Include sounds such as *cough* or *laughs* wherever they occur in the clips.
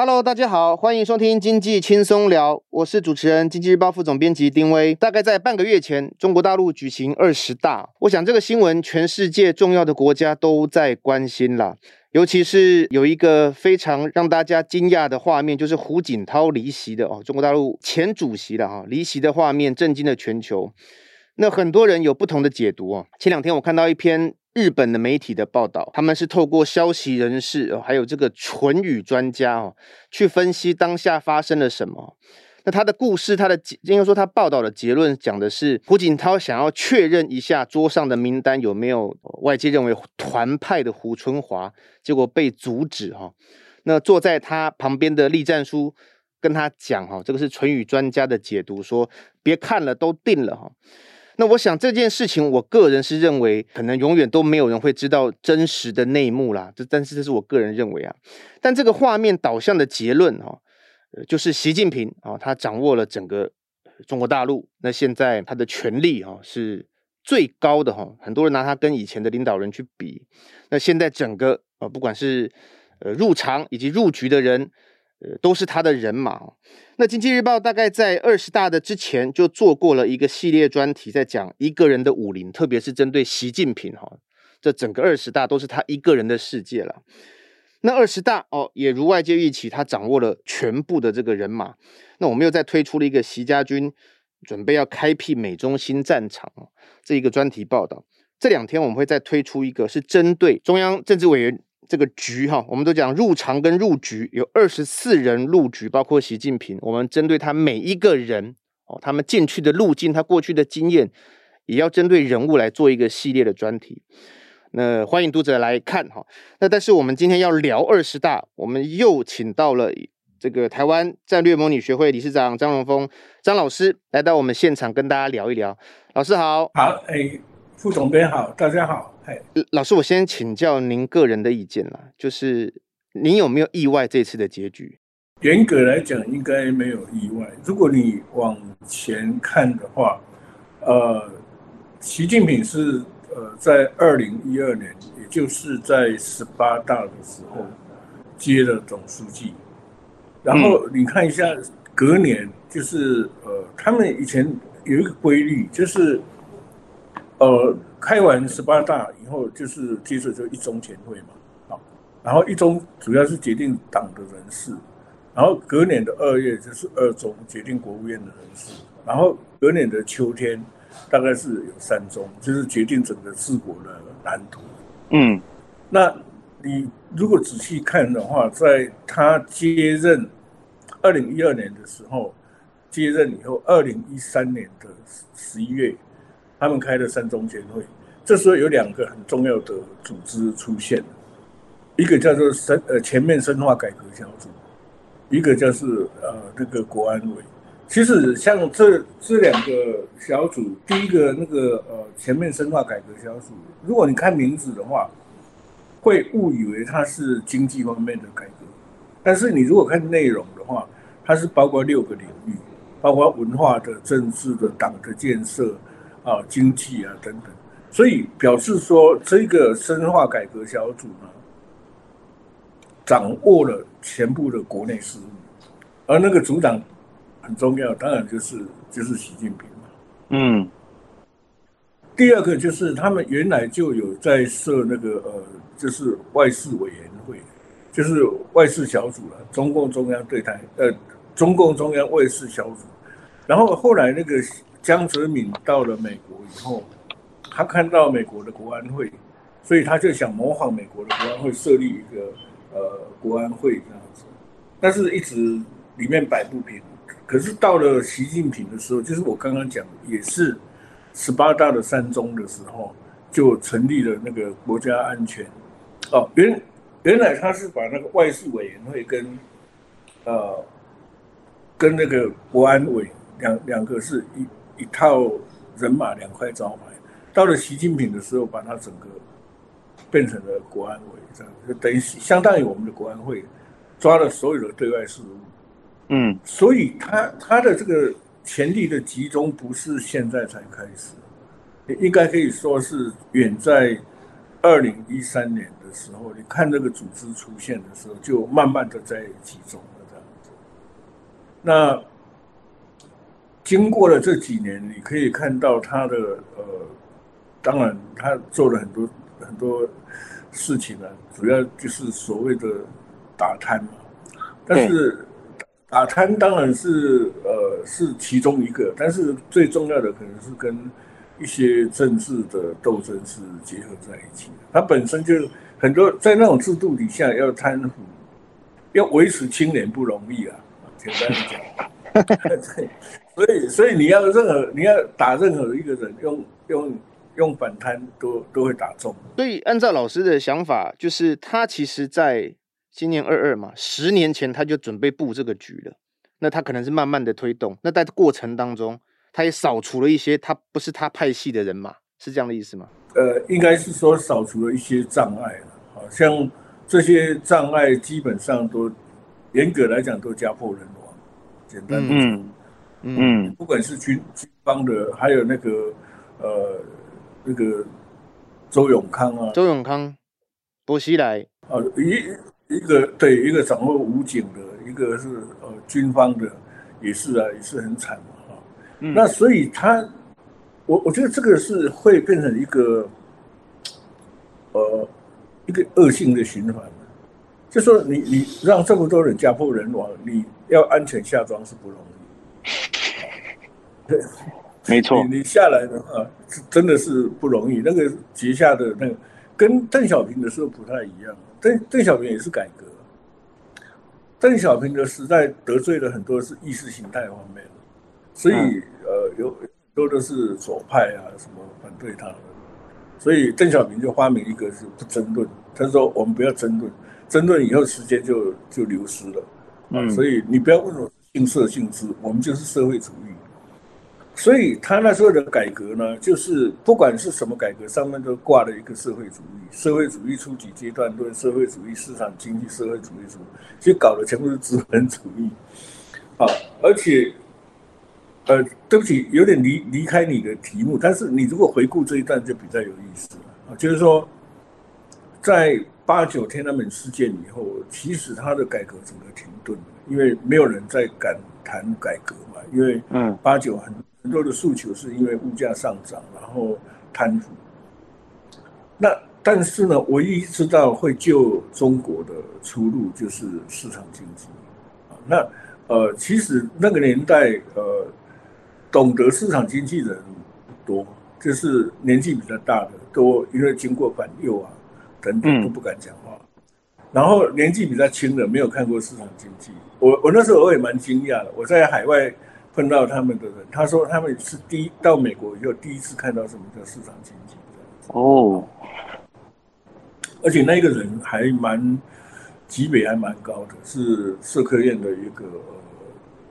Hello，大家好，欢迎收听经济轻松聊，我是主持人经济日报副总编辑丁威。大概在半个月前，中国大陆举行二十大，我想这个新闻全世界重要的国家都在关心啦。尤其是有一个非常让大家惊讶的画面，就是胡锦涛离席的哦，中国大陆前主席的哈，离席的画面震惊了全球。那很多人有不同的解读哦。前两天我看到一篇。日本的媒体的报道，他们是透过消息人士，还有这个唇语专家哦，去分析当下发生了什么。那他的故事，他的应该说他报道的结论讲的是，胡锦涛想要确认一下桌上的名单有没有外界认为团派的胡春华，结果被阻止哈。那坐在他旁边的栗战书跟他讲哈，这个是唇语专家的解读，说别看了，都定了哈。那我想这件事情，我个人是认为，可能永远都没有人会知道真实的内幕啦。这，但是这是我个人认为啊。但这个画面导向的结论哈，就是习近平啊，他掌握了整个中国大陆。那现在他的权力哈是最高的哈，很多人拿他跟以前的领导人去比。那现在整个啊，不管是呃入场以及入局的人。呃，都是他的人马。那经济日报大概在二十大的之前就做过了一个系列专题，在讲一个人的武林，特别是针对习近平哈，这整个二十大都是他一个人的世界了。那二十大哦，也如外界预期，他掌握了全部的这个人马。那我们又再推出了一个习家军准备要开辟美中新战场这一个专题报道。这两天我们会再推出一个，是针对中央政治委员。这个局哈，我们都讲入常跟入局，有二十四人入局，包括习近平。我们针对他每一个人哦，他们进去的路径，他过去的经验，也要针对人物来做一个系列的专题。那欢迎读者来看哈。那但是我们今天要聊二十大，我们又请到了这个台湾战略模拟学会理事长张荣峰张老师来到我们现场跟大家聊一聊。老师好，好，哎，副总编好，大家好。老师，我先请教您个人的意见啦，就是您有没有意外这次的结局？严格来讲，应该没有意外。如果你往前看的话，呃，习近平是呃在二零一二年，也就是在十八大的时候接了总书记，然后你看一下隔年，就是呃，他们以前有一个规律，就是呃。开完十八大以后，就是接着就一中全会嘛，好，然后一中主要是决定党的人事，然后隔年的二月就是二中决定国务院的人事，然后隔年的秋天大概是有三中，就是决定整个治国的蓝图。嗯，那你如果仔细看的话，在他接任二零一二年的时候，接任以后，二零一三年的十一月。他们开了三中全会，这时候有两个很重要的组织出现，一个叫做深呃全面深化改革小组，一个叫是呃那个国安委。其实像这这两个小组，第一个那个呃全面深化改革小组，如果你看名字的话，会误以为它是经济方面的改革，但是你如果看内容的话，它是包括六个领域，包括文化的、政治的、党的建设。啊，经济啊等等，所以表示说，这个深化改革小组呢，掌握了全部的国内事务，而那个组长很重要，当然就是就是习近平嘛。嗯。第二个就是他们原来就有在设那个呃，就是外事委员会，就是外事小组了，中共中央对台呃，中共中央外事小组，然后后来那个。江泽民到了美国以后，他看到美国的国安会，所以他就想模仿美国的国安会设立一个呃国安会这样子，但是一直里面摆不平。可是到了习近平的时候，就是我刚刚讲，也是十八大的三中的时候，就成立了那个国家安全。哦，原原来他是把那个外事委员会跟呃跟那个国安委两两个是一。一套人马两块招牌，到了习近平的时候，把它整个变成了国安委，这样就等于相当于我们的国安会抓了所有的对外事务。嗯，所以他他的这个权力的集中不是现在才开始，应该可以说是远在二零一三年的时候，你看这个组织出现的时候，就慢慢的在集中了这样子。那经过了这几年，你可以看到他的呃，当然他做了很多很多事情啊，主要就是所谓的打贪嘛。但是打贪当然是呃是其中一个，但是最重要的可能是跟一些政治的斗争是结合在一起的。它本身就很多在那种制度底下要贪腐，要维持清廉不容易啊。简单的讲，*laughs* *laughs* *laughs* 所以所以你要任何你要打任何一个人用用用反贪都都会打中。所以按照老师的想法，就是他其实在。今年二二嘛，十年前他就准备布这个局了。那他可能是慢慢的推动，那在过程当中，他也扫除了一些他不是他派系的人嘛，是这样的意思吗？呃，应该是说扫除了一些障碍了。好像这些障碍基本上都严格来讲都家破人亡。简单的讲，嗯嗯，不管是军军方的，还有那个呃那个周永康啊，周永康、薄熙来啊一。一个对一个掌握武警的，一个是呃军方的，也是啊，也是很惨嘛啊。嗯、那所以他，我我觉得这个是会变成一个，呃，一个恶性的循环。就说你你让这么多人家破人亡，你要安全下庄是不容易。对，*laughs* 没错。你你下来的话，真的是不容易。那个结下的那个，跟邓小平的时候不太一样。邓邓小平也是改革，邓小平的时代得罪了很多是意识形态方面的，所以呃有很多都是左派啊什么反对他的，所以邓小平就发明一个是不争论，他说我们不要争论，争论以后时间就就流失了，啊，所以你不要问我姓社姓资，我们就是社会主义。所以他那时候的改革呢，就是不管是什么改革，上面都挂了一个社会主义。社会主义初级阶段论、社会主义市场经济、社会主义什么，其实搞的全部是资本主义。啊，而且，呃，对不起，有点离离开你的题目，但是你如果回顾这一段就比较有意思了啊，就是说，在八九天安门事件以后，其实他的改革整个停顿了，因为没有人再敢谈改革嘛，因为嗯，八九很。很多的诉求是因为物价上涨，然后贪腐。那但是呢，唯一知道会救中国的出路就是市场经济。那呃，其实那个年代呃，懂得市场经济的人多，就是年纪比较大的多，因为经过反右啊等等都不敢讲话。嗯、然后年纪比较轻的没有看过市场经济，我我那时候我也蛮惊讶的，我在海外。碰到他们的人，他说他们是第一到美国以后第一次看到什么叫市场经济哦，而且那个人还蛮级别还蛮高的，是社科院的一个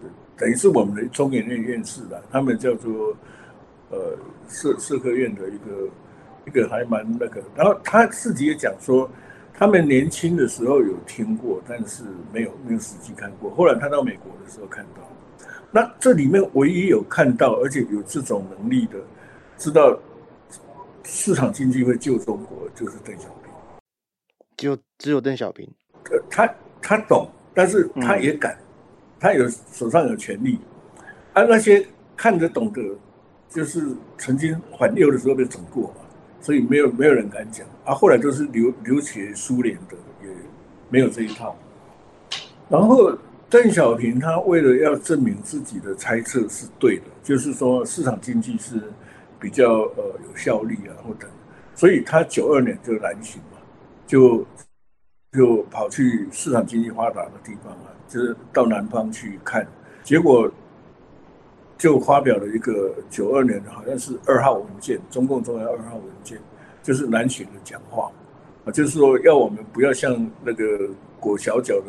呃，等于是我们的中研院院士的，他们叫做呃社社科院的一个一个还蛮那个，然后他自己也讲说，他们年轻的时候有听过，但是没有没有实际看过，后来他到美国的时候看到。那这里面唯一有看到，而且有这种能力的，知道市场经济会救中国，就是邓小平。就只有邓小平，呃，他他懂，但是他也敢，嗯、他有手上有权力，而、啊、那些看得懂的，就是曾经反右的时候被整过嘛，所以没有没有人敢讲。啊，后来都是留留学苏联的，也没有这一套，然后。邓小平他为了要证明自己的猜测是对的，就是说市场经济是比较呃有效率啊，或等，所以他九二年就南巡嘛，就就跑去市场经济发达的地方啊，就是到南方去看，结果就发表了一个九二年的好像是二号文件，中共中央二号文件，就是南巡的讲话啊，就是说要我们不要像那个裹小脚的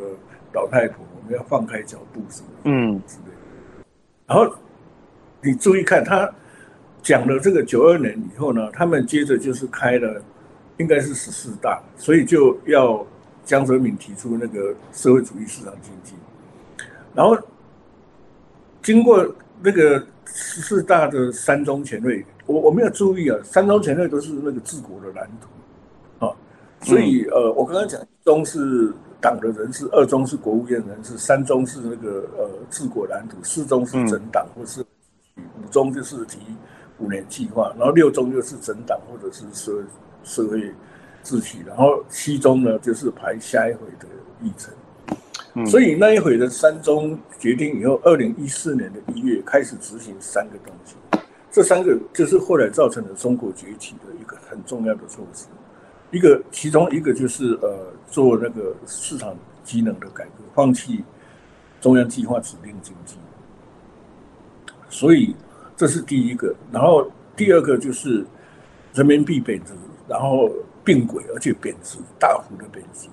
老太婆。我们要放开脚步什么的，嗯，之类的。然后你注意看，他讲了这个九二年以后呢，他们接着就是开了，应该是十四大，所以就要江泽民提出那个社会主义市场经济。然后经过那个十四大的三中全会，我我没有注意啊，三中全会都是那个治国的蓝图啊，所以呃，我刚刚讲一中是党的人事，二中是国务院人事，三中是那个呃治国蓝图，四中是整党或是五中就是提五年计划，然后六中就是整党或者是社社会秩序，然后七中呢就是排下一回的议程。所以那一回的三中决定以后，二零一四年的一月开始执行三个东西，这三个就是后来造成了中国崛起的一个很重要的措施。一个其中一个就是呃做那个市场机能的改革，放弃中央计划指定经济。所以这是第一个，然后第二个就是人民币贬值，然后并轨而且贬值大幅的贬值。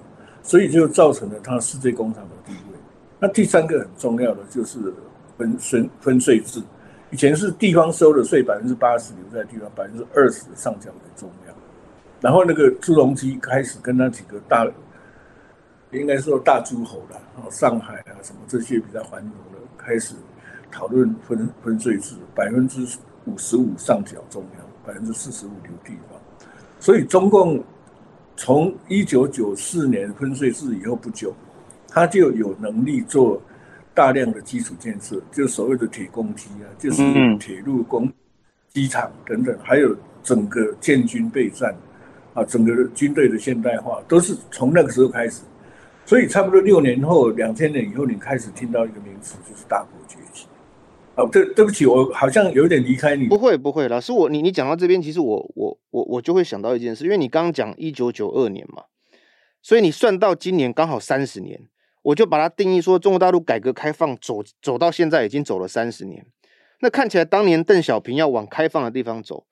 所以就造成了它世界工厂的地位。那第三个很重要的就是分分分税制，以前是地方收的税百分之八十留在地方，百分之二十上缴给中央。然后那个朱镕基开始跟那几个大，应该说大诸侯了，上海啊什么这些比较繁荣的，开始讨论分分税制，百分之五十五上缴中央，百分之四十五留地方。所以中共。从一九九四年分税制以后不久，他就有能力做大量的基础建设，就所谓的铁公鸡啊，就是铁路、公机场等等，还有整个建军备战啊，整个军队的现代化都是从那个时候开始。所以差不多六年后，两千年以后，你开始听到一个名词，就是大国崛起。哦，对，对不起，我好像有点离开你。不会，不会，老师，我你你讲到这边，其实我我我我就会想到一件事，因为你刚刚讲一九九二年嘛，所以你算到今年刚好三十年，我就把它定义说，中国大陆改革开放走走到现在已经走了三十年。那看起来当年邓小平要往开放的地方走，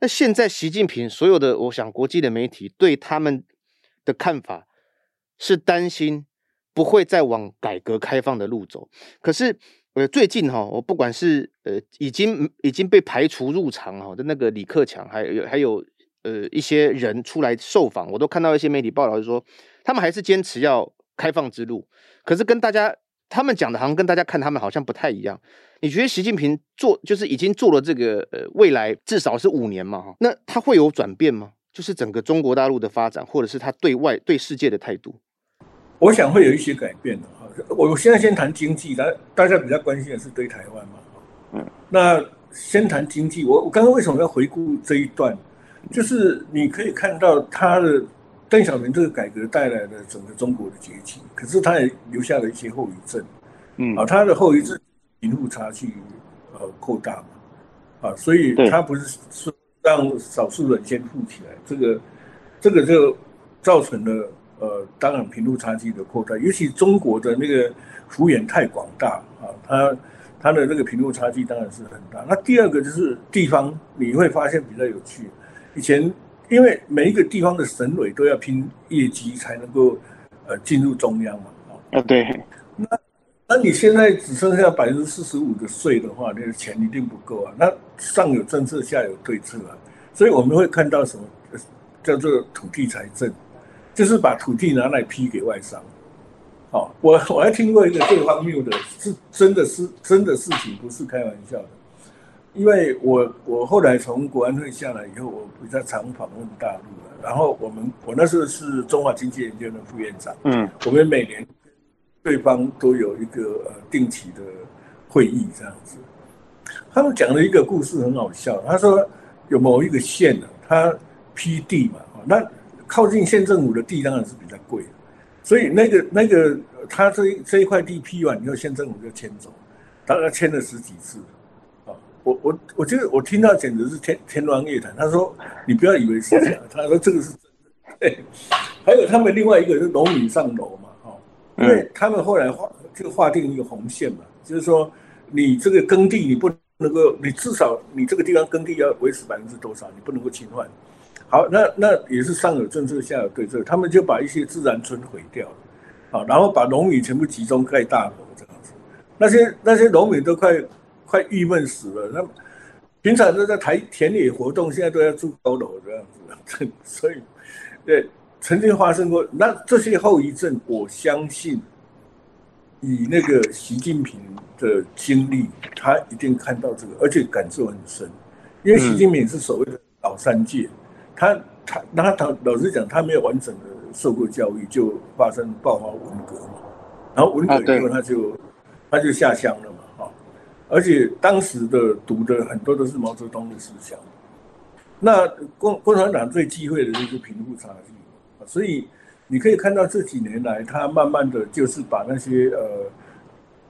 那现在习近平所有的，我想国际的媒体对他们的看法是担心不会再往改革开放的路走，可是。呃，最近哈，我不管是呃已经已经被排除入场哈的那个李克强，还有还有呃一些人出来受访，我都看到一些媒体报道，就说他们还是坚持要开放之路，可是跟大家他们讲的，好像跟大家看他们好像不太一样。你觉得习近平做就是已经做了这个呃未来至少是五年嘛哈，那他会有转变吗？就是整个中国大陆的发展，或者是他对外对世界的态度？我想会有一些改变的哈。我现在先谈经济，大大家比较关心的是对台湾嘛。嗯，那先谈经济。我我刚刚为什么要回顾这一段？就是你可以看到他的邓小平这个改革带来的整个中国的崛起，可是他也留下了一些后遗症。嗯，啊，他的后遗症贫富差距呃扩大嘛，啊，所以他不是说让少数人先富起来，这个这个就造成了。呃，当然贫富差距的扩大，尤其中国的那个幅员太广大啊，它它的那个贫富差距当然是很大。那第二个就是地方，你会发现比较有趣。以前因为每一个地方的省委都要拼业绩才能够呃进入中央嘛，啊对。那那你现在只剩下百分之四十五的税的话，那个钱一定不够啊。那上有政策，下有对策啊。所以我们会看到什么叫做土地财政。就是把土地拿来批给外商，好，我我还听过一个最荒谬的，是真的是真的事情，不是开玩笑的。因为我我后来从国安会下来以后，我比较常访问大陆了。然后我们我那时候是中华经济研究院的副院长，嗯，我们每年对方都有一个呃定期的会议这样子。他们讲了一个故事很好笑，他说有某一个县呢，他批地嘛，那。靠近县政府的地当然是比较贵的，所以那个那个他这这一块地批完以后，县政府就迁走，大概迁了十几次，啊，我我我觉得我听到简直是天天方夜谭。他说你不要以为是这样，*laughs* 他说这个是真的。对，还有他们另外一个是农民上楼嘛，哈，因为他们后来划就划定一个红线嘛，就是说你这个耕地你不能够，你至少你这个地方耕地要维持百分之多少，你不能够侵犯。好，那那也是上有政策，下有对策，他们就把一些自然村毁掉了，好，然后把农民全部集中盖大楼这样子，那些那些农民都快快郁闷死了，那平常都在台田野活动，现在都要住高楼这样子，*laughs* 所以对曾经发生过，那这些后遗症，我相信以那个习近平的经历，他一定看到这个，而且感受很深，因为习近平是所谓的老三届。他他那他老实讲，他没有完整的受过教育，就发生爆发文革嘛，然后文革以后他就、啊、他就下乡了嘛，啊，而且当时的读的很多都是毛泽东的思想，那共共产党最忌讳的就是贫富差距，所以你可以看到这几年来，他慢慢的就是把那些呃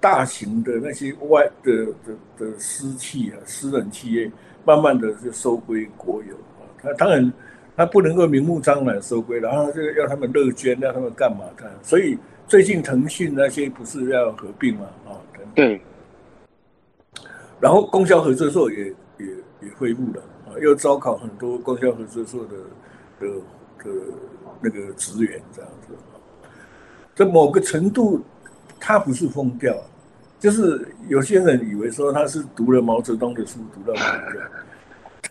大型的那些外的的的私企啊、私人企业，慢慢的就收归国有啊，他当然。他不能够明目张胆收归，然后就要他们乐捐，要他们干嘛的？所以最近腾讯那些不是要合并嘛？啊，对。然后供销合作社也也也恢复了啊，又招考很多供销合作社的的的那个职员这样子。在某个程度，他不是疯掉，就是有些人以为说他是读了毛泽东的书，读到疯掉，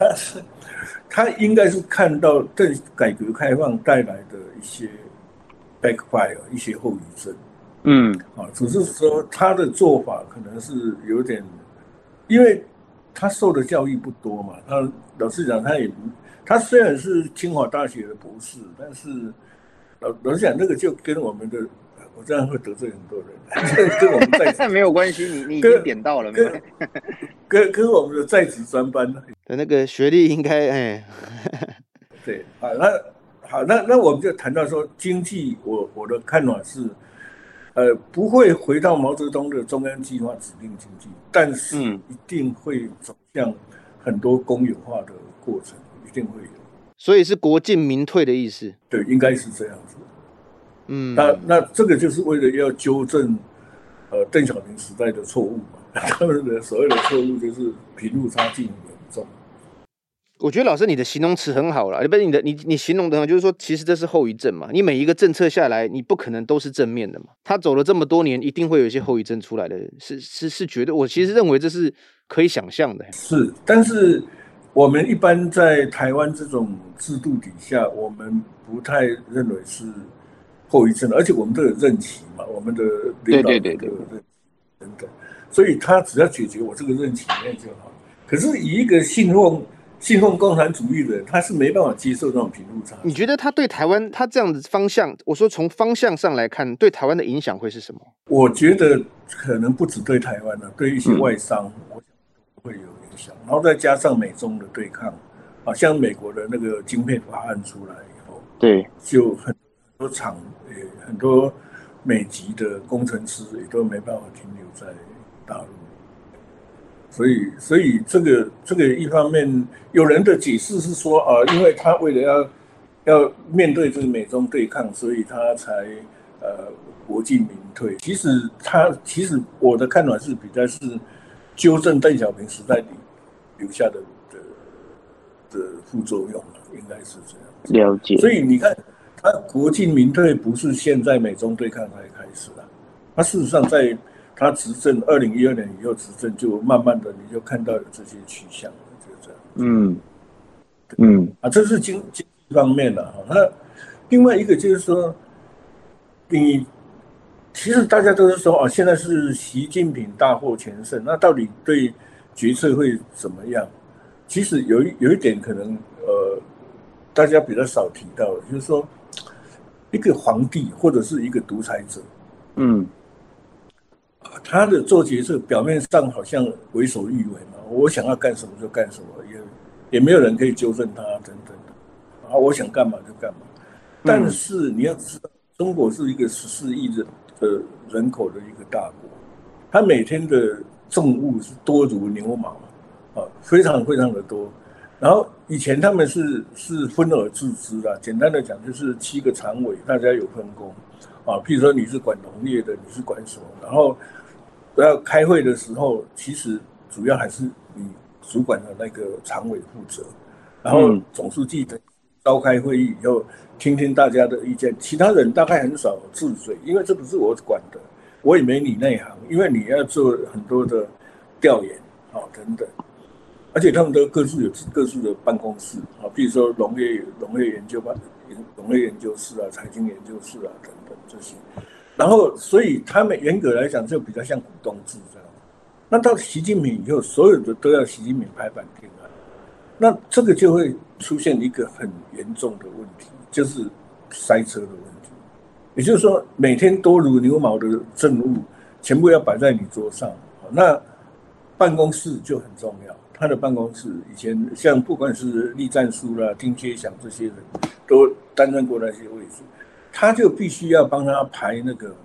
他是。他应该是看到对改革开放带来的一些 backfire，一些后遗症。嗯，啊，只是说他的做法可能是有点，因为他受的教育不多嘛。他老实讲，他也，他虽然是清华大学的博士，但是老老实讲，那个就跟我们的，我这样会得罪很多人，*laughs* 跟我们在 *laughs* 没有关系，你你已经点到了，跟跟跟，跟我们的在职专班。的那个学历应该哎，*laughs* 对，好，那好，那那我们就谈到说经济，我我的看法是，呃，不会回到毛泽东的中央计划指定经济，但是一定会走向很多公有化的过程，一定会有。所以是国进民退的意思？对，应该是这样子。嗯，那那这个就是为了要纠正，呃，邓小平时代的错误嘛，*laughs* 他们的所谓的错误就是贫富差距严重。我觉得老师你的形容词很好了，不是你的你你形容的，就是说其实这是后遗症嘛。你每一个政策下来，你不可能都是正面的嘛。他走了这么多年，一定会有一些后遗症出来的，是是是绝对。我其实认为这是可以想象的。是，但是我们一般在台湾这种制度底下，我们不太认为是后遗症，而且我们都有任期嘛，我们的领导人都有任期等等，所以他只要解决我这个任期内就好。可是以一个信奉信奉共产主义的人，他是没办法接受这种贫富差。你觉得他对台湾，他这样的方向，我说从方向上来看，对台湾的影响会是什么？我觉得可能不止对台湾了，对一些外商，我想会有影响。然后再加上美中的对抗，啊，像美国的那个晶片法案出来以后，对，就很多厂，也，很多美籍的工程师也都没办法停留在大陆。所以，所以这个这个一方面，有人的解释是说啊，因为他为了要要面对这个美中对抗，所以他才呃国进民退。其实他其实我的看法是比较是纠正邓小平时代里留下的的的副作用了，应该是这样。了解。所以你看，他国进民退不是现在美中对抗才开始的，他事实上在。他执政二零一二年以后执政，就慢慢的你就看到有这些趋向了，就这样。嗯嗯啊，这是经经济方面的哈。那另外一个就是说，你其实大家都是说啊，现在是习近平大获全胜，那到底对决策会怎么样？其实有一有一点可能呃，大家比较少提到，就是说一个皇帝或者是一个独裁者，嗯。他的做决策表面上好像为所欲为嘛，我想要干什么就干什么，也也没有人可以纠正他等等的，啊，我想干嘛就干嘛。但是你要知道，中国是一个十四亿人的人口的一个大国，他每天的重物是多如牛毛啊，非常非常的多。然后以前他们是是分而治之的，简单的讲就是七个常委，大家有分工啊，譬如说你是管农业的，你是管什么，然后。要开会的时候，其实主要还是你主管的那个常委负责，然后总书记的召开会议以后，听听大家的意见，其他人大概很少置嘴，因为这不是我管的，我也没你内行，因为你要做很多的调研啊等等，而且他们都各自有各自的办公室啊，比如说农业农业研究办、农业研究室啊、财经研究室啊等等这些。然后，所以他们严格来讲就比较像股东制这样。那到习近平以后，所有的都要习近平拍板定案。那这个就会出现一个很严重的问题，就是塞车的问题。也就是说，每天多如牛毛的政务全部要摆在你桌上，那办公室就很重要。他的办公室以前像不管是栗战书啦、丁薛祥这些人都担任过那些位置，他就必须要帮他排那个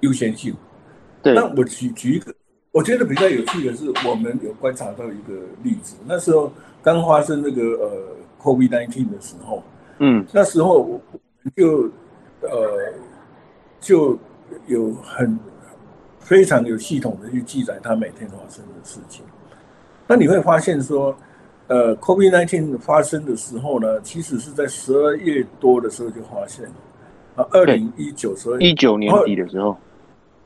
优先性。对，那我举举一个，我觉得比较有趣的是，我们有观察到一个例子。那时候刚发生那个呃 COVID-19 的时候，嗯，那时候我就呃就有很非常有系统的去记载他每天发生的事情。那你会发现说，呃，COVID-19 发生的时候呢，其实是在十二月多的时候就发现了啊，二零一九十二一九年底的时候。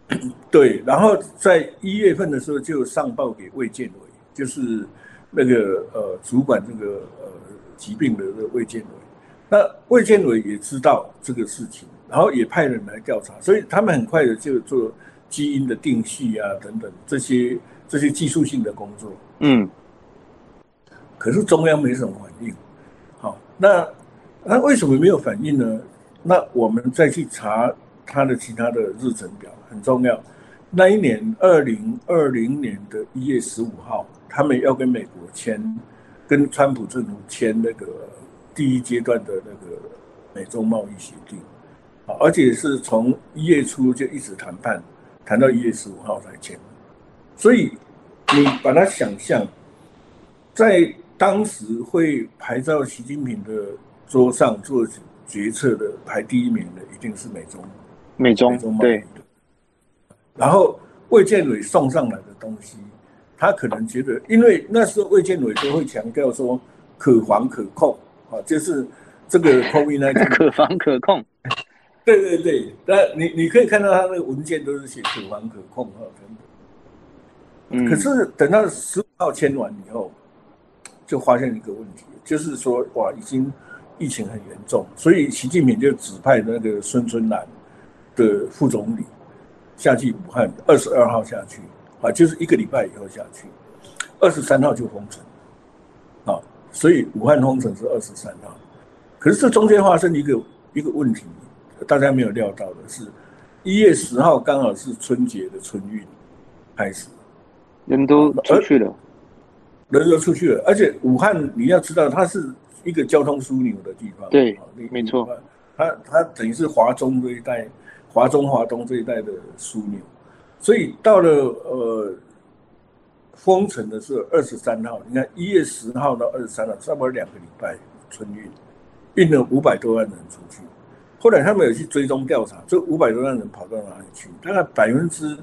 *coughs* 对，然后在一月份的时候就上报给卫健委，就是那个呃主管这个呃疾病的这个卫健委。那卫健委也知道这个事情，然后也派人来调查，所以他们很快的就做基因的定序啊等等这些这些技术性的工作。嗯，可是中央没什么反应。好，那那为什么没有反应呢？那我们再去查他的其他的日程表。很重要，那一年二零二零年的一月十五号，他们要跟美国签，跟川普政府签那个第一阶段的那个美中贸易协定，啊，而且是从一月初就一直谈判，谈到一月十五号才签。所以你把它想象，在当时会排到习近平的桌上做决策的排第一名的，一定是美中美中，对。然后卫健委送上来的东西，他可能觉得，因为那时候卫健委都会强调说可防可控啊，就是这个 COVID-19 *laughs* 可防可控。对对对，那你你可以看到他那个文件都是写可防可控哈，等等。可是等到十五号签完以后，就发现一个问题，就是说哇，已经疫情很严重，所以习近平就指派那个孙春兰的副总理。下去武汉，二十二号下去，啊，就是一个礼拜以后下去，二十三号就封城，啊，所以武汉封城是二十三号。可是这中间发生一个一个问题，大家没有料到的是，一月十号刚好是春节的春运开始，人都出去了，人都出去了，而且武汉你要知道，它是一个交通枢纽的地方，对，没错，它它等于是华中这一带。华中、华东这一带的枢纽，所以到了呃封城的时候，二十三号，你看一月十号到二十三号，差不多两个礼拜春运，运了五百多万人出去。后来他们有去追踪调查，这五百多万人跑到哪里去？大概百分之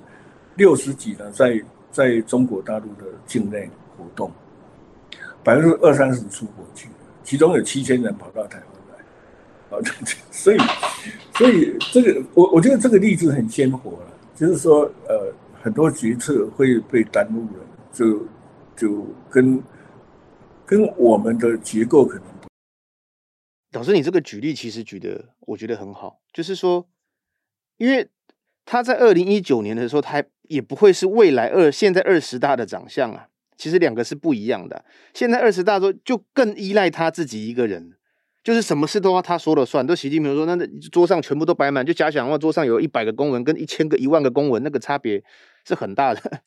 六十几呢，在在中国大陆的境内活动，百分之二三十出国去，其中有七千人跑到台湾来。啊，*laughs* 所以，所以这个我我觉得这个例子很鲜活了，就是说，呃，很多决策会被耽误了，就就跟跟我们的结构可能。老师，你这个举例其实举的我觉得很好，就是说，因为他在二零一九年的时候，他也不会是未来二现在二十大的长相啊，其实两个是不一样的。现在二十大的时候就更依赖他自己一个人。就是什么事都要他说了算，都习近平说，那那桌上全部都摆满，就假想的话桌上有一百个公文跟一千个、一万个公文，那个差别是很大的。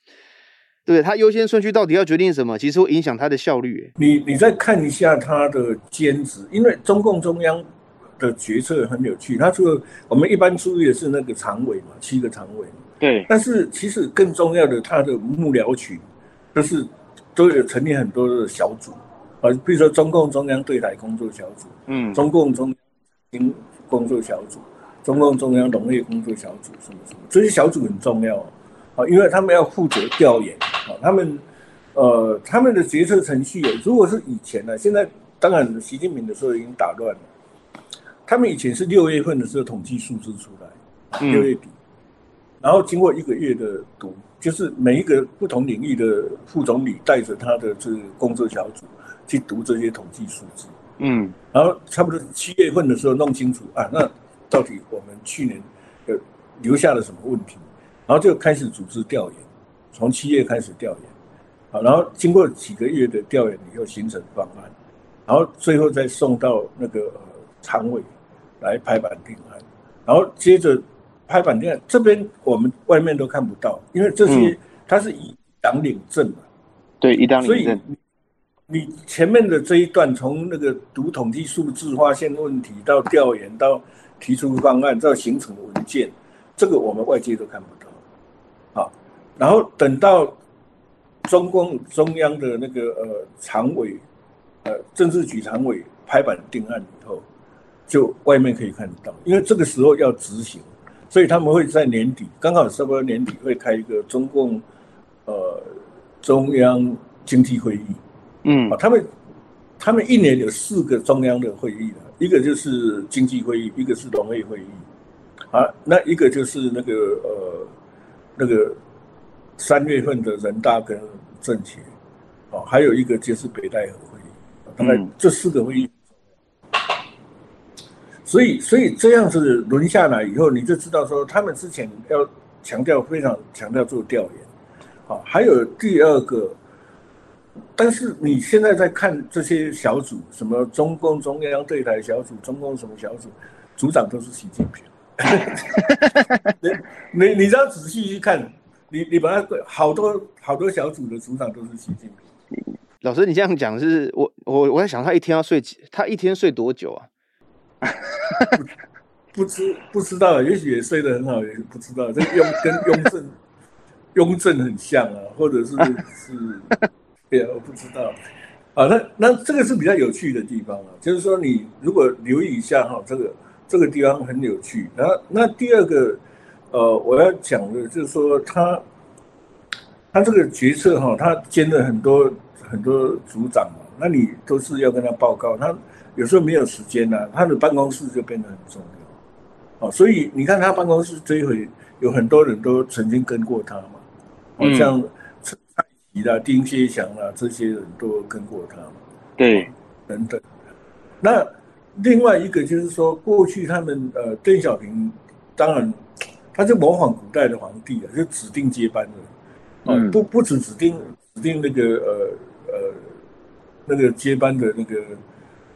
对，他优先顺序到底要决定什么，其实会影响他的效率。你你再看一下他的兼职，因为中共中央的决策很有趣，他除了我们一般注意的是那个常委嘛，七个常委。对。但是其实更重要的，他的幕僚群都是都有成立很多的小组。啊，比如说中共中央对台工作小组，嗯，中共中央工作小组，中共中央农业工作小组，什么什么，这些小组很重要啊，因为他们要负责调研啊，他们呃他们的决策程序，如果是以前呢，现在当然习近平的时候已经打乱了，他们以前是六月份的时候统计数字出来，六月底，然后经过一个月的读，就是每一个不同领域的副总理带着他的这个工作小组。去读这些统计数字，嗯，然后差不多七月份的时候弄清楚啊，那到底我们去年呃留下了什么问题，然后就开始组织调研，从七月开始调研，好，然后经过几个月的调研以后形成方案，然后最后再送到那个常委来拍板定案，然后接着拍板定案这边我们外面都看不到，因为这些它是以党领政嘛，对，以党领政，所以你前面的这一段从那个读统计数字、发现问题到调研到提出方案到形成文件，这个我们外界都看不到。好，然后等到中共中央的那个呃常委，呃政治局常委拍板定案以后，就外面可以看得到，因为这个时候要执行，所以他们会在年底，刚好差不多年底会开一个中共呃中央经济会议，嗯，啊，他们他们一年有四个中央的会议，一个就是经济会议，一个是农业会议，啊，那一个就是那个呃。那个三月份的人大跟政协，哦，还有一个就是北戴河会议，大概这四个会议，所以所以这样子轮下来以后，你就知道说他们之前要强调非常强调做调研，好，还有第二个，但是你现在在看这些小组，什么中共中央对台小组、中共什么小组，组长都是习近平。*laughs* *laughs* 你你你只要仔细去看，你你把它好多好多小组的组长都是习近平。老师，你这样讲是我我我在想他一天要睡几，他一天睡多久啊？*laughs* 不，知不知道，也许也睡得很好，也不知道。这雍跟雍正雍正很像啊，或者是是，对啊，我不知道。啊，那那这个是比较有趣的地方啊，就是说你如果留意一下哈，这个。这个地方很有趣，然后那第二个，呃，我要讲的就是说他，他这个决策哈，他兼了很多很多组长嘛，那你都是要跟他报告，他有时候没有时间呐，他的办公室就变得很重要，哦，所以你看他办公室这一回有很多人都曾经跟过他嘛，好像陈蔡奇啦、丁薛祥啦这些人都跟过他嘛，对，等等，那。另外一个就是说，过去他们呃，邓小平当然，他就模仿古代的皇帝啊，就指定接班人，啊，不不只指定指定那个呃呃那个接班的那个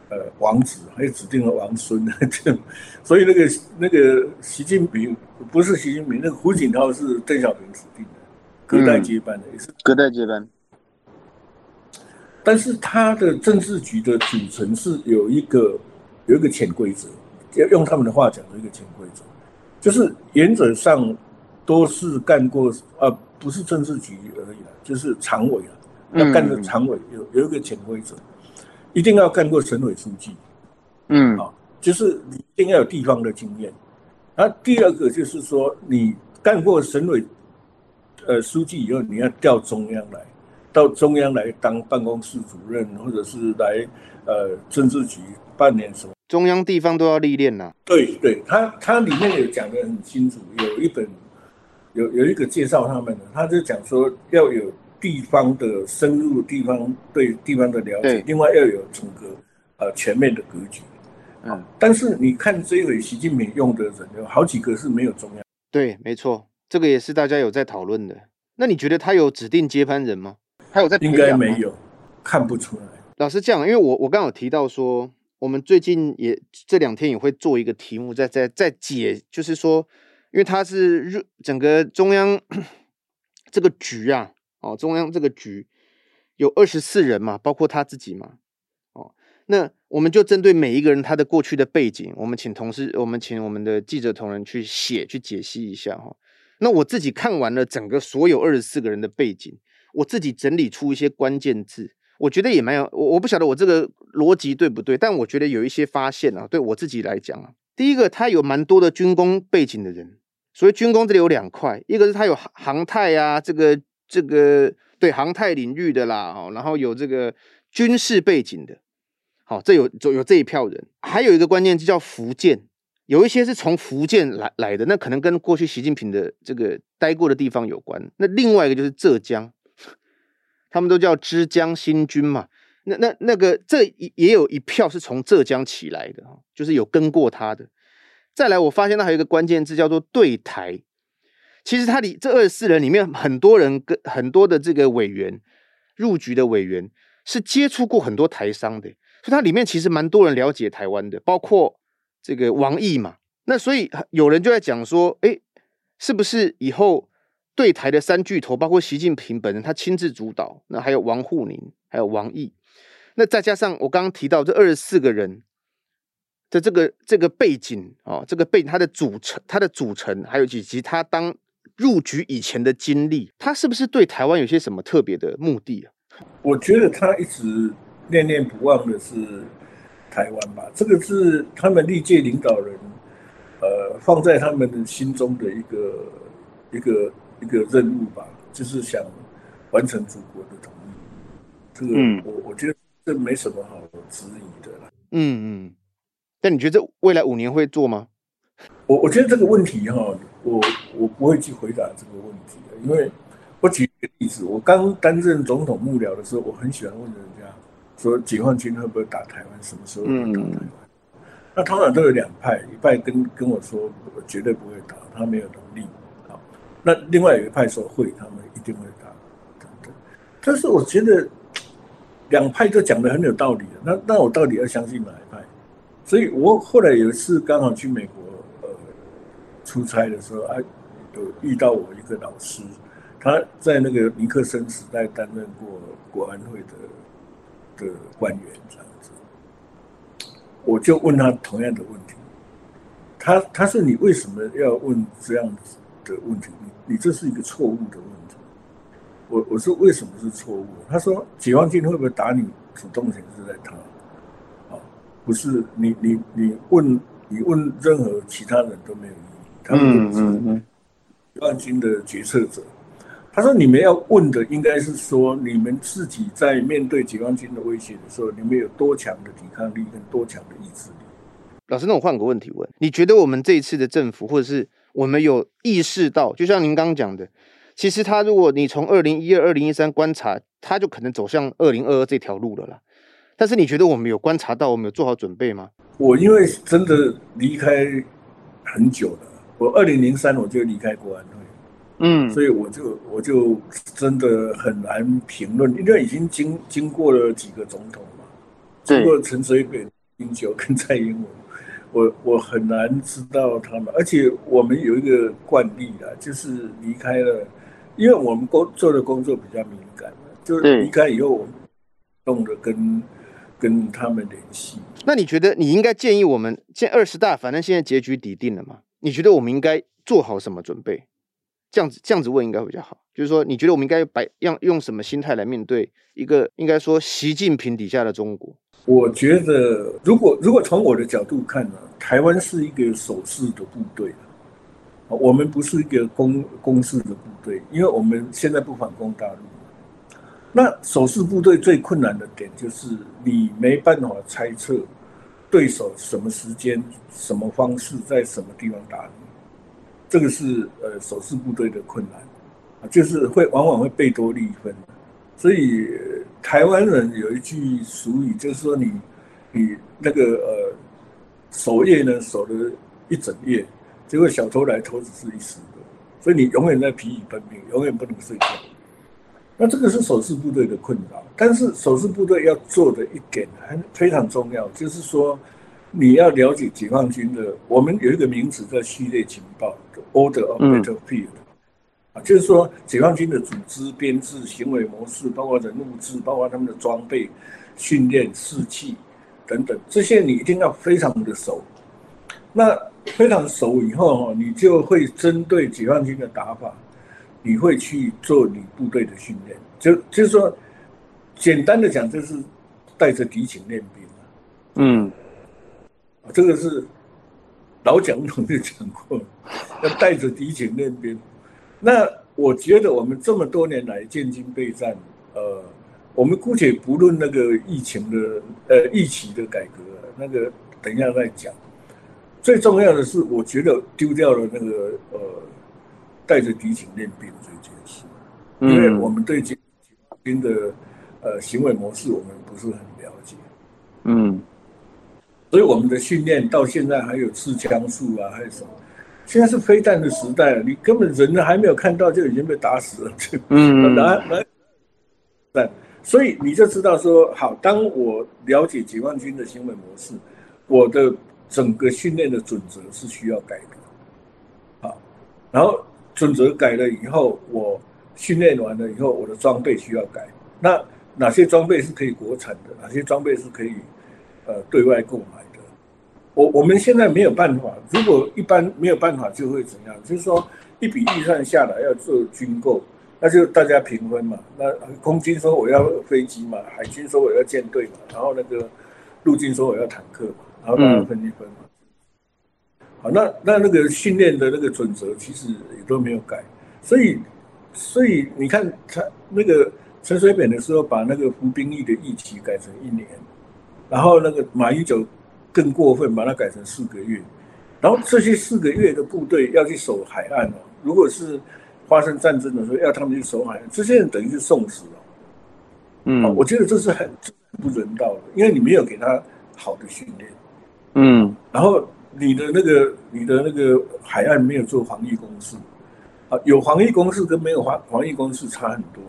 呃王子，还有指定了王孙，这样，所以那个那个习近平不是习近平，那个胡锦涛是邓小平指定的，隔代接班的，也是。隔代接班。但是他的政治局的组成是有一个。有一个潜规则，要用他们的话讲，有一个潜规则，就是原则上都是干过，呃，不是政治局而已了，就是常委了，要干的常委有有一个潜规则，一定要干过省委书记，嗯，啊，就是你一定要有地方的经验。那第二个就是说，你干过省委，呃，书记以后，你要调中央来，到中央来当办公室主任，或者是来呃政治局办点什么。中央地方都要历练呐。对对，他他里面有讲的很清楚，有一本有有一个介绍他们的，他就讲说要有地方的深入地方对地方的了解，另外要有整个呃全面的格局。嗯，但是你看这一回习近平用的人有好几个是没有中央。对，没错，这个也是大家有在讨论的。那你觉得他有指定接班人吗？他有在应该没有，看不出来。老师这样，因为我我刚刚有提到说。我们最近也这两天也会做一个题目，在在在解，就是说，因为它是整个中央这个局啊，哦，中央这个局有二十四人嘛，包括他自己嘛，哦，那我们就针对每一个人他的过去的背景，我们请同事，我们请我们的记者同仁去写去解析一下哈。那我自己看完了整个所有二十四个人的背景，我自己整理出一些关键字。我觉得也蛮有，我我不晓得我这个逻辑对不对，但我觉得有一些发现啊，对我自己来讲啊，第一个他有蛮多的军工背景的人，所以军工这里有两块，一个是他有航太啊，这个这个对航太领域的啦，哦，然后有这个军事背景的，好，这有有有这一票人，还有一个关键就叫福建，有一些是从福建来来的，那可能跟过去习近平的这个待过的地方有关，那另外一个就是浙江。他们都叫枝江新军嘛，那那那个这也有一票是从浙江起来的，就是有跟过他的。再来，我发现他还有一个关键字叫做对台。其实他里这二十四人里面，很多人跟很多的这个委员入局的委员是接触过很多台商的，所以它里面其实蛮多人了解台湾的，包括这个王毅嘛。那所以有人就在讲说，哎，是不是以后对台的三巨头，包括习近平本人他亲自主导，那还有王沪宁，还有王毅，那再加上我刚刚提到这二十四个人的这个这个背景啊，这个背景他的组成，他的组成，还有以及他当入局以前的经历，他是不是对台湾有些什么特别的目的啊？我觉得他一直念念不忘的是台湾吧，这个是他们历届领导人。呃，放在他们的心中的一个一个一个任务吧，就是想完成祖国的统一。这个，嗯、我我觉得这没什么好质疑的了。嗯嗯，但你觉得未来五年会做吗？我我觉得这个问题哈，我我不会去回答这个问题的，因为我举一个例子，我刚担任总统幕僚的时候，我很喜欢问人家说，解放军会不会打台湾？什么时候打台湾？嗯那通常都有两派，一派跟跟我说我绝对不会打，他没有能力。那另外有一派说会，他们一定会打，等等。但是我觉得两派都讲得很有道理。那那我到底要相信哪一派？所以我后来有一次刚好去美国呃出差的时候，啊，有遇到我一个老师，他在那个尼克森时代担任过国安会的的官员，这样子。我就问他同样的问题，他他说，你为什么要问这样子的问题？你你这是一个错误的问题。我我说为什么是错误？他说解放军会不会打你？主动权是在他，啊，不是你你你问你问任何其他人都没有意义，他们是解放军的决策者。他说：“你们要问的应该是说，你们自己在面对解放军的威胁的时候，你们有多强的抵抗力跟多强的意志力？”老师，那我换个问题问：你觉得我们这一次的政府，或者是我们有意识到，就像您刚刚讲的，其实他如果你从二零一二、二零一三观察，他就可能走向二零二二这条路了啦。但是你觉得我们有观察到，我们有做好准备吗？我因为真的离开很久了，我二零零三我就离开国安会。嗯，所以我就我就真的很难评论，因为已经经经过了几个总统嘛，经过陈水扁、马英九跟蔡英文，我我很难知道他们，而且我们有一个惯例啊，就是离开了，因为我们工做的工作比较敏感，就是离开以后，我们动的跟跟他们联系。那你觉得你应该建议我们，现二十大反正现在结局底定了嘛？你觉得我们应该做好什么准备？这样子这样子问应该会比较好，就是说，你觉得我们应该摆用用什么心态来面对一个应该说习近平底下的中国？我觉得，如果如果从我的角度看呢，台湾是一个守势的部队，我们不是一个攻攻势的部队，因为我们现在不反攻大陆。那守势部队最困难的点就是你没办法猜测对手什么时间、什么方式在什么地方打你。这个是呃守势部队的困难，就是会往往会贝多利分，所以台湾人有一句俗语，就是说你你那个呃守夜呢守了一整夜，结果小偷来偷只是一时的，所以你永远在疲于奔命，永远不能睡觉。那这个是守势部队的困扰，但是守势部队要做的一点很非常重要，就是说你要了解解放军的，我们有一个名词叫序列情报。Order of battlefield，啊，就是说解放军的组织、编制、行为模式，包括人物志，包括他们的装备、训练、士气等等，这些你一定要非常的熟。那非常熟以后哈，你就会针对解放军的打法，你会去做你部队的训练。就就是说，简单的讲，就是带着敌情练兵。嗯，这个是。老蒋总就讲过，要带着敌情练兵。那我觉得我们这么多年来建军备战，呃，我们姑且不论那个疫情的呃疫情的改革，那个等一下再讲。最重要的是，我觉得丢掉了那个呃带着敌情练兵这件事，因为我们对解放军的呃行为模式我们不是很了解。嗯。所以我们的训练到现在还有刺枪术啊，还有什么？现在是飞弹的时代了，你根本人还没有看到就已经被打死了。嗯，来 *laughs* 来，但所以你就知道说，好，当我了解解放军的行为模式，我的整个训练的准则是需要改的，好，然后准则改了以后，我训练完了以后，我的装备需要改。那哪些装备是可以国产的？哪些装备是可以呃对外购买的？我我们现在没有办法，如果一般没有办法，就会怎样？就是说一笔预算下来要做军购。那就大家平分嘛。那空军说我要飞机嘛，海军说我要舰队嘛，然后那个陆军说我要坦克嘛，然后大家分一分嘛。嗯、好，那那那个训练的那个准则其实也都没有改，所以所以你看他那个陈水扁的时候把那个服兵役的役期改成一年，然后那个马英九更过分把它改成四个月，然后这些四个月的部队要去守海岸哦，如果是。发生战争的时候，要他们去守海岸，这些人等于是送死了。嗯，我觉得这是很不人道的，因为你没有给他好的训练。嗯，然后你的那个你的那个海岸没有做防御工事，啊，有防御工事跟没有防防御工事差很多。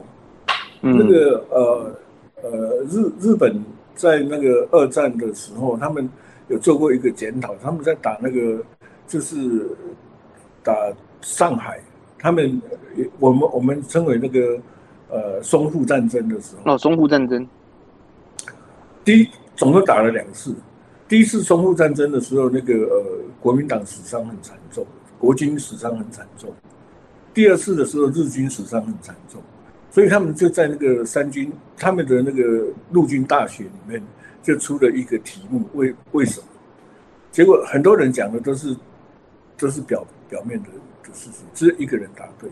嗯，那个呃呃日日本在那个二战的时候，他们有做过一个检讨，他们在打那个就是打上海。他们，我们我们称为那个，呃，淞沪战争的时候。哦，淞沪战争。第一，总共打了两次。第一次淞沪战争的时候，那个呃，国民党死伤很惨重，国军死伤很惨重。第二次的时候，日军死伤很惨重，所以他们就在那个三军他们的那个陆军大学里面，就出了一个题目：为为什么？结果很多人讲的都是都是表表面的。事实只有一个人答对，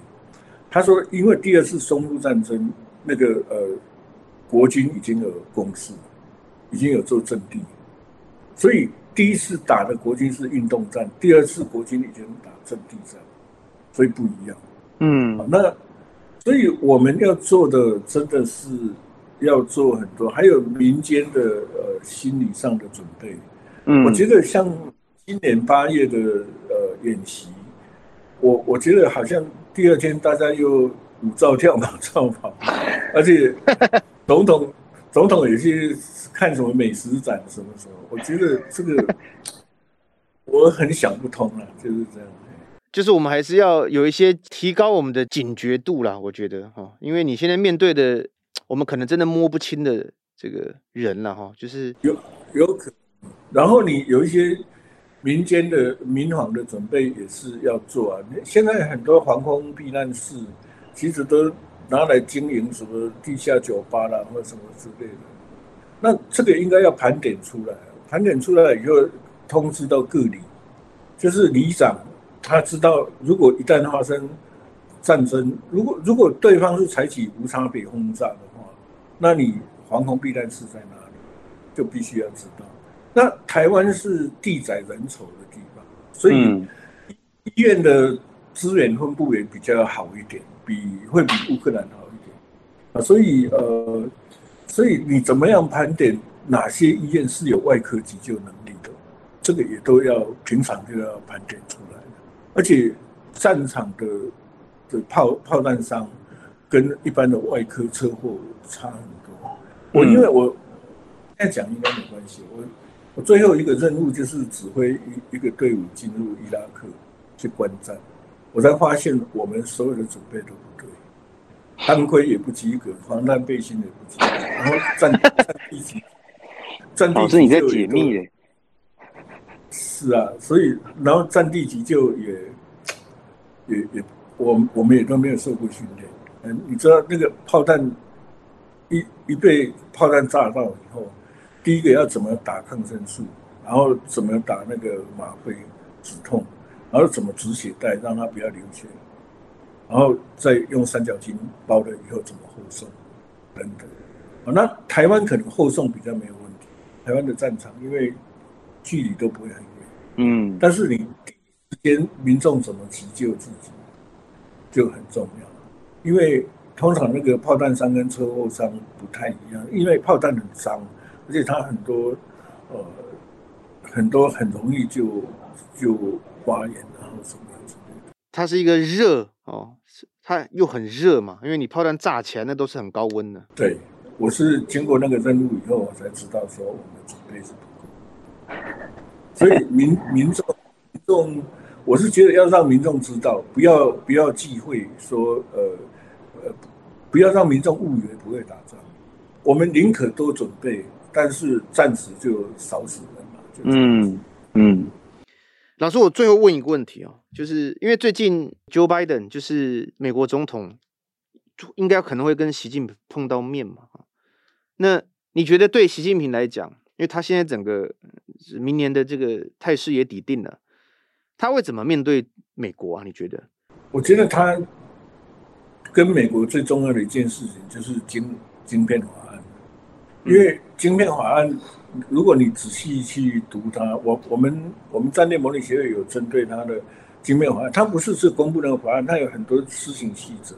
他说：“因为第二次淞沪战争，那个呃，国军已经有攻势，已经有做阵地，所以第一次打的国军是运动战，第二次国军已经打阵地战，所以不一样。嗯，那所以我们要做的真的是要做很多，还有民间的呃心理上的准备。嗯，我觉得像今年八月的呃演习。”我我觉得好像第二天大家又舞照跳，马照跑，*laughs* 而且总统总统也去看什么美食展，什么什么？我觉得这个 *laughs* 我很想不通了，就是这样。就是我们还是要有一些提高我们的警觉度啦，我觉得哈，因为你现在面对的，我们可能真的摸不清的这个人了哈，就是有有可，然后你有一些。民间的民防的准备也是要做啊！现在很多防空避难室，其实都拿来经营什么地下酒吧啦，或什么之类的。那这个应该要盘点出来，盘点出来以后通知到各里，就是里长他知道，如果一旦发生战争，如果如果对方是采取无差别轰炸的话，那你防空避难室在哪里，就必须要知道。那台湾是地窄人稠的地方，所以医院的资源分布也比较好一点，比会比乌克兰好一点啊。所以呃，所以你怎么样盘点哪些医院是有外科急救能力的？这个也都要平常就要盘点出来。而且战场的的炮炮弹伤跟一般的外科车祸差很多。我因为我现在讲应该没关系，我。我最后一个任务就是指挥一一个队伍进入伊拉克去观战，我才发现我们所有的准备都不对，弹盔也不及格，防弹背心也不及格，然后战战地急，战地急救也都，是啊，所以然后战地急救也也也，我我们也都没有受过训练，嗯，你知道那个炮弹一一被炮弹炸到以后。第一个要怎么打抗生素，然后怎么打那个吗啡止痛，然后怎么止血带让它不要流血，然后再用三角巾包了以后怎么护送等等。那台湾可能后送比较没有问题，台湾的战场因为距离都不会很远，嗯，但是你第一时间民众怎么急救自己就很重要，因为通常那个炮弹伤跟车祸伤不太一样，因为炮弹很伤。而且它很多，呃，很多很容易就就发炎，然后什么样子的。它是一个热哦，它又很热嘛，因为你炮弹炸起来那都是很高温的。对，我是经过那个任务以后，我才知道说我们的准备是不够。所以民民众民众，我是觉得要让民众知道，不要不要忌讳说呃呃，不要让民众误以为不会打仗。我们宁可多准备，但是战时就少死人嘛。嗯嗯。老师，我最后问一个问题哦，就是因为最近 Joe Biden 就是美国总统，应该可能会跟习近平碰到面嘛？那你觉得对习近平来讲，因为他现在整个明年的这个态势也底定了，他会怎么面对美国啊？你觉得？我觉得他跟美国最重要的一件事情就是晶晶片法案，因为晶片法案。如果你仔细去读它，我我们我们战略模拟协会有针对它的晶片法案，它不是只公布那个法案，它有很多施行细则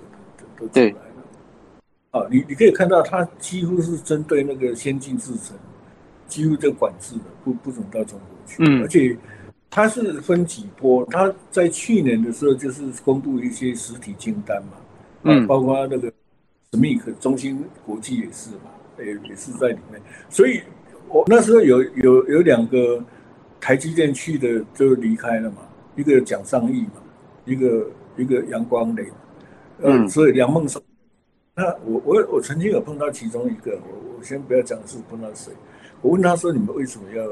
都出来了。啊，你你可以看到，它几乎是针对那个先进制程，几乎就管制了，不不准到中国去。嗯，而且它是分几波，它在去年的时候就是公布一些实体清单嘛，嗯，包括那个 SMIC 中芯国际也是嘛，也也是在里面，所以。我那时候有有有两个台积电去的就离开了嘛，一个蒋尚义嘛，一个一个杨光磊，嗯，所以梁孟松，那我我我曾经有碰到其中一个，我我先不要讲是碰到谁，我问他说，你们为什么要？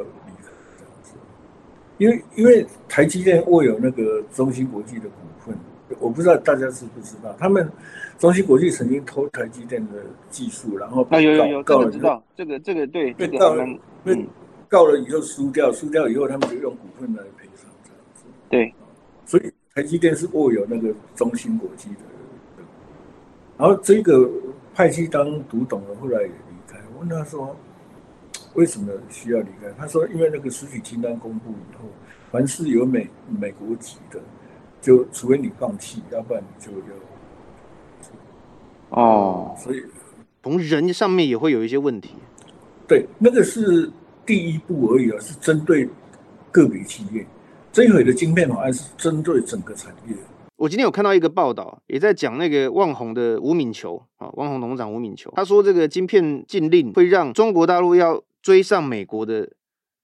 因为因为台积电握有那个中芯国际的股份，我不知道大家知不知道他们。中芯国际曾经偷台积电的技术，然后啊有有有，告了知道这个这个对，被告了，被告了以后输掉，输掉以后他们就用股份来赔偿这样子。对，所以台积电是握有那个中芯国际的。然后这个派系当独董的，后来也离开。我问他说，为什么需要离开？他说，因为那个实体清单公布以后，凡是有美美国籍的，就除非你放弃，要不然你就要。哦，所以从人上面也会有一些问题。对，那个是第一步而已啊，是针对个别企业。这一回的晶片法案是针对整个产业。我今天有看到一个报道，也在讲那个旺宏的吴敏球啊，旺宏董事长吴敏球，他说这个晶片禁令会让中国大陆要追上美国的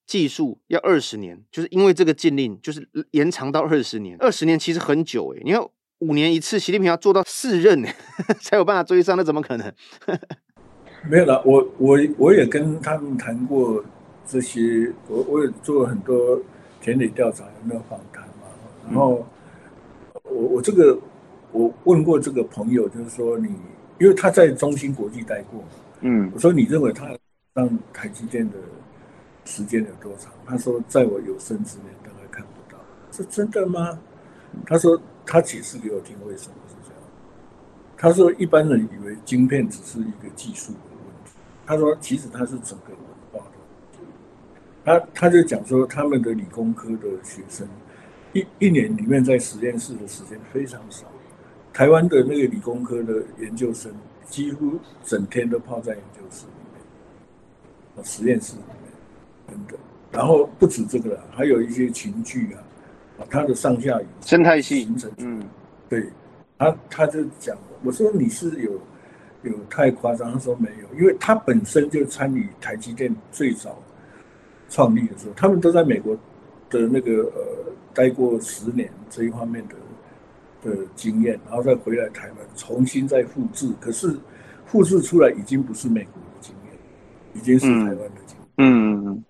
技术要二十年，就是因为这个禁令就是延长到二十年，二十年其实很久诶，你看。五年一次，习近平要做到四任 *laughs* 才有办法追上，那怎么可能？*laughs* 没有了，我我我也跟他们谈过这些，我我也做了很多田野调查，有没有访谈嘛？然后我我这个我问过这个朋友，就是说你，因为他在中芯国际待过，嗯，我说你认为他让台积电的时间有多长？他说在我有生之年大概看不到，是真的吗？他说。他解释给我听为什么是这样。他说一般人以为晶片只是一个技术的问题。他说其实它是整个文化的问题。他他就讲说他们的理工科的学生一一年里面在实验室的时间非常少。台湾的那个理工科的研究生几乎整天都泡在研究室，实验室里面等等。然后不止这个了，还有一些群聚啊。它的上下游生态系形成，嗯，对，他他就讲，我说你是有有太夸张，他说没有，因为他本身就参与台积电最早创立的时候，他们都在美国的那个呃待过十年这一方面的的经验，然后再回来台湾重新再复制，可是复制出来已经不是美国已经是台湾的经验，嗯嗯，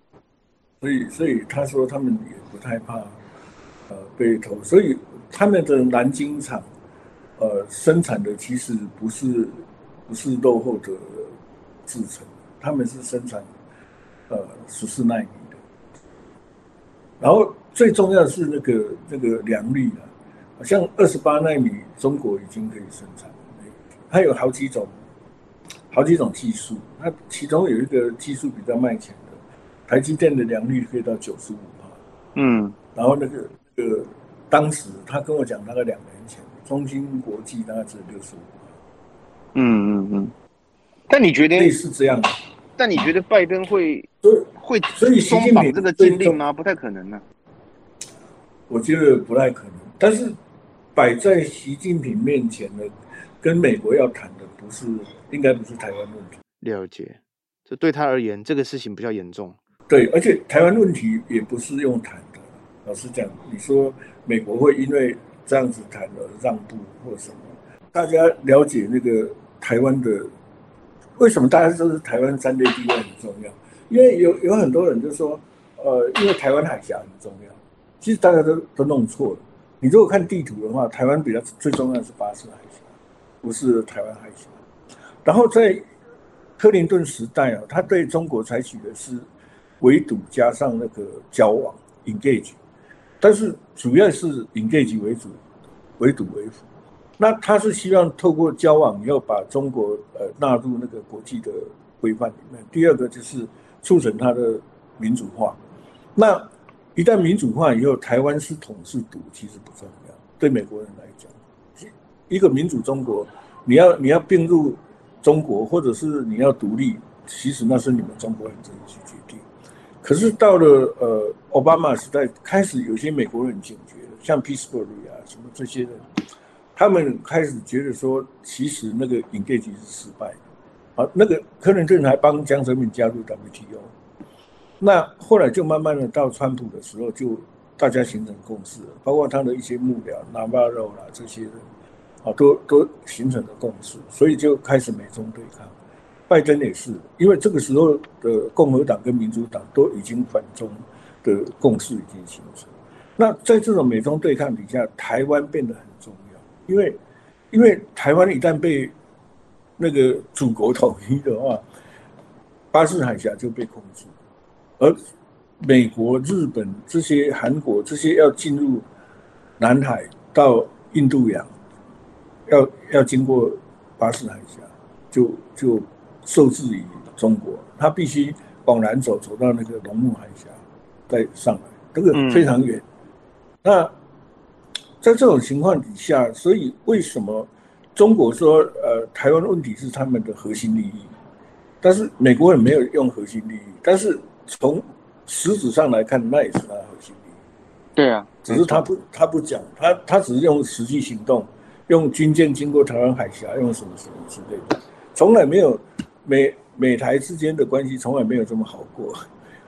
所以所以他说他们也不太怕。呃，被投，所以他们的南京厂，呃，生产的其实不是不是落后的制成，他们是生产呃十四纳米的。然后最重要的是那个那个良率啊，好像二十八纳米中国已经可以生产，它有好几种好几种技术，那其中有一个技术比较卖钱的，台积电的良率可以到九十五帕，嗯，然后那个。呃，当时他跟我讲，大概两年前，中芯国际大概只有六十五。嗯嗯嗯。但你觉得类似这样的？但你觉得拜登会会所以习近平这个禁令吗？不太可能呢、啊。我觉得不太可能。但是摆在习近平面前的，跟美国要谈的不是，应该不是台湾问题。了解，这对他而言，这个事情比较严重。对，而且台湾问题也不是用谈的。老实讲，你说美国会因为这样子谈而让步或什么？大家了解那个台湾的为什么大家都是台湾战略地位很重要？因为有有很多人就说，呃，因为台湾海峡很重要。其实大家都都弄错了。你如果看地图的话，台湾比较最重要的是巴士海峡，不是台湾海峡。然后在克林顿时代啊，他对中国采取的是围堵加上那个交往 （engage），但是主要是 engage 为主，围堵为辅。那他是希望透过交往，要把中国呃纳入那个国际的规范里面。第二个就是促成它的民主化。那一旦民主化以后，台湾是统是独，其实不重要。对美国人来讲，一个民主中国，你要你要并入中国，或者是你要独立，其实那是你们中国人自己去决定。可是到了呃奥巴马时代，开始有些美国人警觉了，像 Pillsbury 啊什么这些人，他们开始觉得说，其实那个 engage 是失败的。啊，那个克林顿还帮江泽民加入 WTO。那后来就慢慢的到川普的时候，就大家形成共识了，包括他的一些幕僚纳瓦罗啦这些人，啊，都都形成了共识，所以就开始美中对抗。拜登也是，因为这个时候的共和党跟民主党都已经反中的共识已经形成。那在这种美中对抗底下，台湾变得很重要，因为因为台湾一旦被那个祖国统一的话，巴士海峡就被控制。而美国、日本这些、韩国这些要进入南海到印度洋，要要经过巴士海峡，就就受制于中国，他必须往南走，走到那个龙目海峡再上来，这个非常远。嗯、那在这种情况底下，所以为什么中国说呃台湾问题是他们的核心利益？但是美国人没有用核心利益，但是。从实质上来看，那也是他的核心利益。对啊，只是他不，他不讲，他他只是用实际行动，用军舰经过台湾海峡，用什么什么之类的，从来没有美美台之间的关系从来没有这么好过。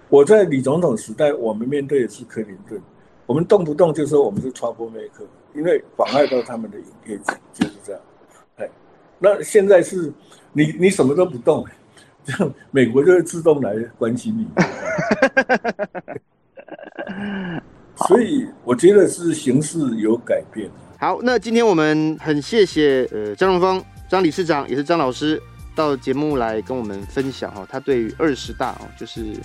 我在李总统时代，我们面对的是克林顿，我们动不动就说我们是 troublemaker，因为妨碍到他们的业，就是这样。哎，那现在是你你什么都不动。这样美国就会自动来关心你，所以我觉得是形势有改变。好，那今天我们很谢谢呃张荣峰张理事长，也是张老师到节目来跟我们分享哈，他对于二十大哦，就是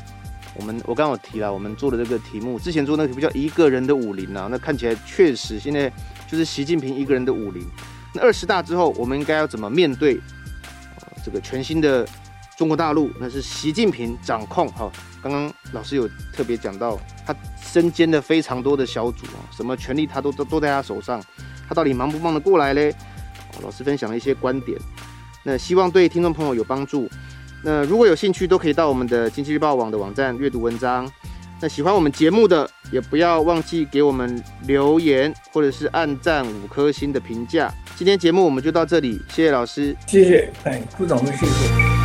我们我刚刚有提了，我们做的这个题目，之前做那个题目叫一个人的武林啊，那看起来确实现在就是习近平一个人的武林。那二十大之后，我们应该要怎么面对这个全新的？中国大陆那是习近平掌控哈，刚刚老师有特别讲到，他身兼的非常多的小组啊，什么权力他都都都在他手上，他到底忙不忙得过来嘞？老师分享了一些观点，那希望对听众朋友有帮助。那如果有兴趣，都可以到我们的经济日报网的网站阅读文章。那喜欢我们节目的，也不要忘记给我们留言或者是按赞五颗星的评价。今天节目我们就到这里，谢谢老师，谢谢，哎，副总，谢谢。